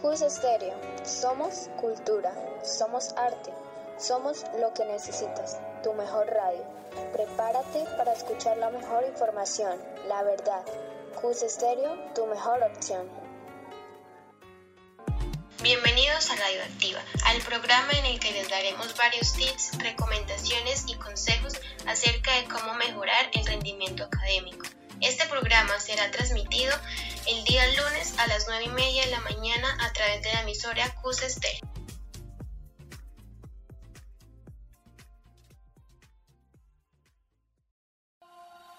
Cus Estéreo. Somos cultura. Somos arte. Somos lo que necesitas. Tu mejor radio. Prepárate para escuchar la mejor información. La verdad. Cus Estéreo, tu mejor opción. Bienvenidos a Radio Activa, al programa en el que les daremos varios tips, recomendaciones y consejos acerca de cómo mejorar el rendimiento académico. Este programa será transmitido el día lunes a las 9 y media de la mañana a través de la emisora Estéreo.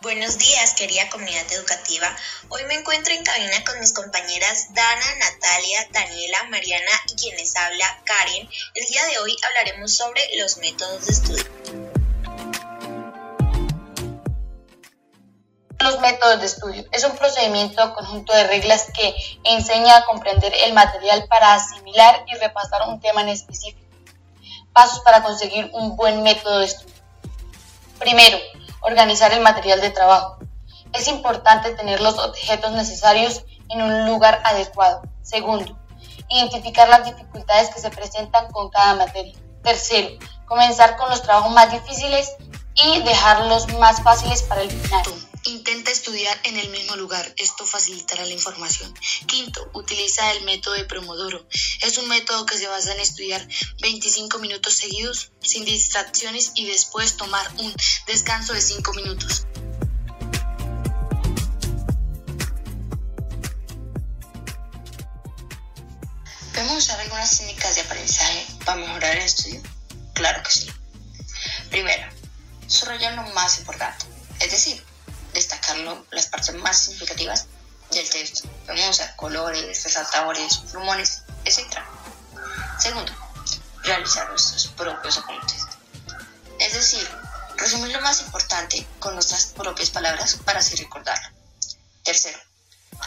Buenos días, querida comunidad educativa. Hoy me encuentro en cabina con mis compañeras Dana, Natalia, Daniela, Mariana y quienes habla Karen. El día de hoy hablaremos sobre los métodos de estudio. Métodos de estudio es un procedimiento conjunto de reglas que enseña a comprender el material para asimilar y repasar un tema en específico. Pasos para conseguir un buen método de estudio. Primero, organizar el material de trabajo. Es importante tener los objetos necesarios en un lugar adecuado. Segundo, identificar las dificultades que se presentan con cada materia. Tercero, comenzar con los trabajos más difíciles y dejarlos más fáciles para el final. Intenta estudiar en el mismo lugar, esto facilitará la información. Quinto, utiliza el método de Promodoro. Es un método que se basa en estudiar 25 minutos seguidos sin distracciones y después tomar un descanso de 5 minutos. ¿Podemos usar algunas técnicas de aprendizaje para mejorar el estudio? Claro que sí. Primero, subrayar lo más importante, es decir, destacarlo las partes más significativas del texto. Podemos usar colores, resaltadores, plumones, etc. Segundo, realizar nuestros propios apuntes. Es decir, resumir lo más importante con nuestras propias palabras para así recordarlo. Tercero,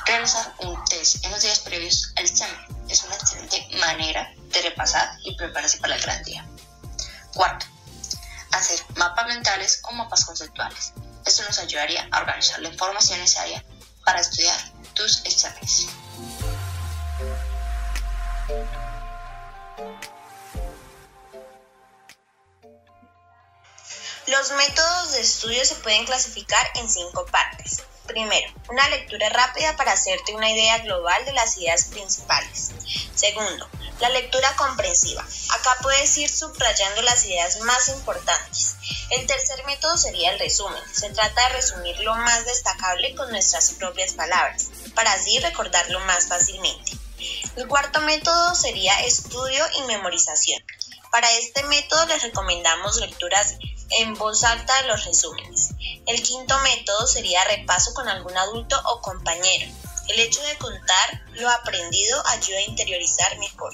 realizar un test en los días previos al examen. Es una excelente manera de repasar y prepararse para el gran día. Cuarto, hacer mapas mentales o mapas conceptuales. Esto nos ayudaría a organizar la información necesaria para estudiar tus exámenes. Los métodos de estudio se pueden clasificar en cinco partes. Primero, una lectura rápida para hacerte una idea global de las ideas principales. Segundo, la lectura comprensiva. Acá puedes ir subrayando las ideas más importantes. El tercer método sería el resumen. Se trata de resumir lo más destacable con nuestras propias palabras, para así recordarlo más fácilmente. El cuarto método sería estudio y memorización. Para este método les recomendamos lecturas en voz alta de los resúmenes. El quinto método sería repaso con algún adulto o compañero. El hecho de contar lo aprendido ayuda a interiorizar mejor.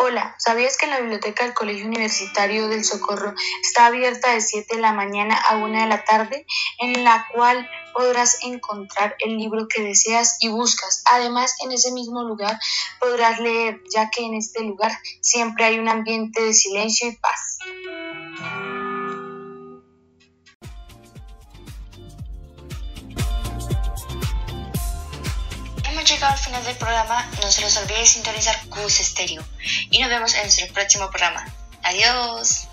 Hola, ¿sabías que la biblioteca del Colegio Universitario del Socorro está abierta de 7 de la mañana a 1 de la tarde, en la cual podrás encontrar el libro que deseas y buscas? Además, en ese mismo lugar podrás leer, ya que en este lugar siempre hay un ambiente de silencio y paz. llegado al final del programa, no se los olvide sintonizar Cus Estéreo y nos vemos en nuestro próximo programa. Adiós.